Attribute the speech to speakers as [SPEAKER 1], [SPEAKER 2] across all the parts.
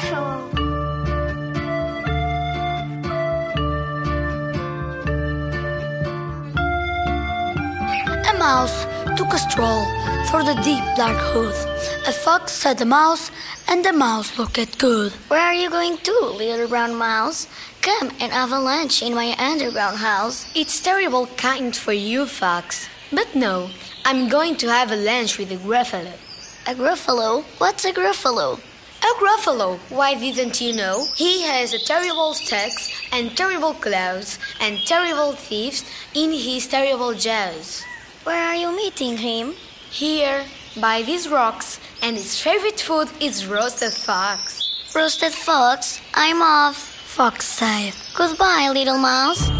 [SPEAKER 1] Gruffalo. A mouse took a stroll through the deep dark wood. A fox said the mouse, and the mouse looked good. Where are you going to, little brown mouse? Come and have a lunch in my underground house.
[SPEAKER 2] It's terrible kind for you, Fox. But no, I'm going to have a lunch with a Gruffalo.
[SPEAKER 1] A Gruffalo? What's a Gruffalo?
[SPEAKER 2] A Gruffalo, why didn't you know? He has a terrible stacks and terrible claws and terrible thieves in his terrible jaws.
[SPEAKER 1] Where are you meeting him?
[SPEAKER 2] Here, by these rocks, and his favorite food is roasted fox.
[SPEAKER 1] Roasted fox, I'm off. Fox said. Goodbye, little mouse.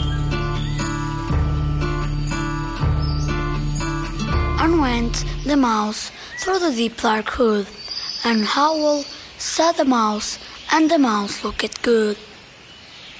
[SPEAKER 1] On went the mouse through the deep dark wood, and howl said the mouse, and the mouse looked good.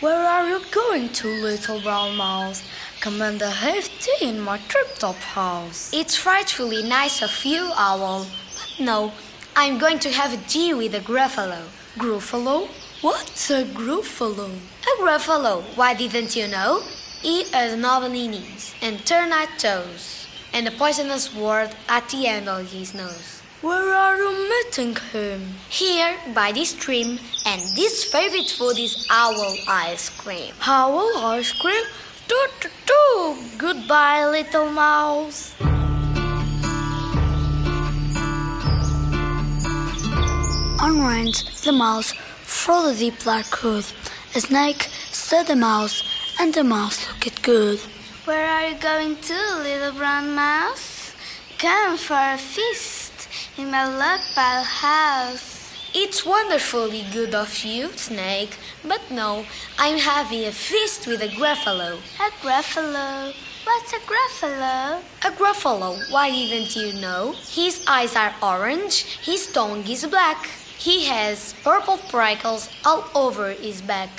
[SPEAKER 2] Where are you going to, little brown mouse? Come and have tea in my trip-top house. It's frightfully nice of you, owl. But no, I'm going to have a tea with a Gruffalo. Gruffalo? What's a Gruffalo? A Gruffalo, why didn't you know? He has knobbly knees and turned toes, and a poisonous word at the end of his nose. Where are you meeting him? Here, by this stream, and this favorite food is owl ice cream. Owl ice cream? Do, do, do. Goodbye, little mouse.
[SPEAKER 1] On went the mouse through the deep dark wood. A snake said the mouse, and the mouse looked good.
[SPEAKER 2] Where are you going to, little brown mouse? Come for a feast in my log pile house. It's wonderfully good of you, Snake, but no, I'm having a feast with a Gruffalo. A Gruffalo? What's a Gruffalo? A Gruffalo, why didn't you know? His eyes are orange, his tongue is black. He has purple prickles all over his back.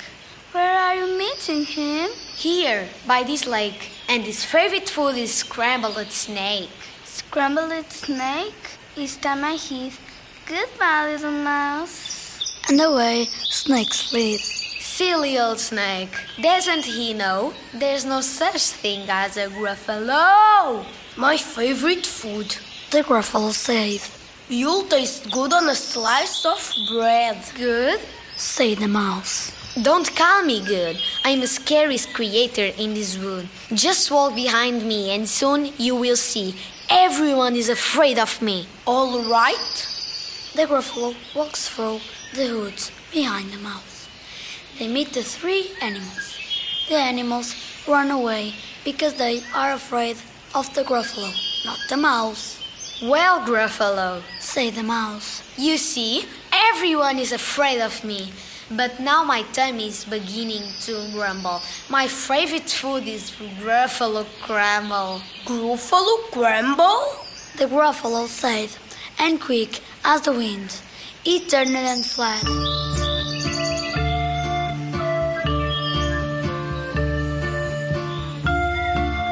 [SPEAKER 2] Where are you meeting him? Here, by this lake, and his favorite food is scrambled snake. Scrambled snake? Is that my heath? Goodbye, little mouse.
[SPEAKER 1] And away Snake slid.
[SPEAKER 2] Silly old snake. Doesn't he know? There's no such thing as a gruffalo.
[SPEAKER 3] My favorite food.
[SPEAKER 1] The Gruffalo said.
[SPEAKER 3] You'll taste good on a slice of bread.
[SPEAKER 2] Good?
[SPEAKER 1] Said the mouse.
[SPEAKER 2] Don't call me good. I'm the scariest creator in this wood. Just walk behind me and soon you will see. Everyone is afraid of me.
[SPEAKER 3] All right?
[SPEAKER 1] The Gruffalo walks through the woods behind the mouse. They meet the three animals. The animals run away because they are afraid of the Gruffalo, not the mouse.
[SPEAKER 2] Well, Gruffalo,
[SPEAKER 1] say the mouse.
[SPEAKER 2] you see, everyone is afraid of me. But now my tummy is beginning to grumble. My favorite food is Gruffalo crumble.
[SPEAKER 3] Gruffalo crumble?
[SPEAKER 1] The Gruffalo said, and quick as the wind, he turned and fled.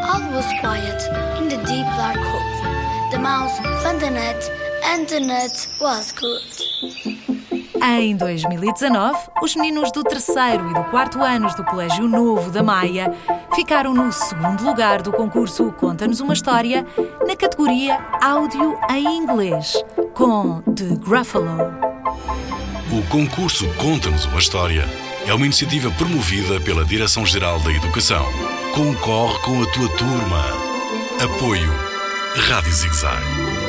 [SPEAKER 1] All was quiet in the deep dark hole. The mouse found the net, and the net was good.
[SPEAKER 4] Em 2019, os meninos do terceiro e do quarto anos do Colégio Novo da Maia ficaram no segundo lugar do concurso Conta-nos uma História na categoria Áudio em Inglês, com The Gruffalo.
[SPEAKER 5] O concurso Conta-nos uma História é uma iniciativa promovida pela Direção-Geral da Educação. Concorre com a tua turma. Apoio Rádio Zigzag.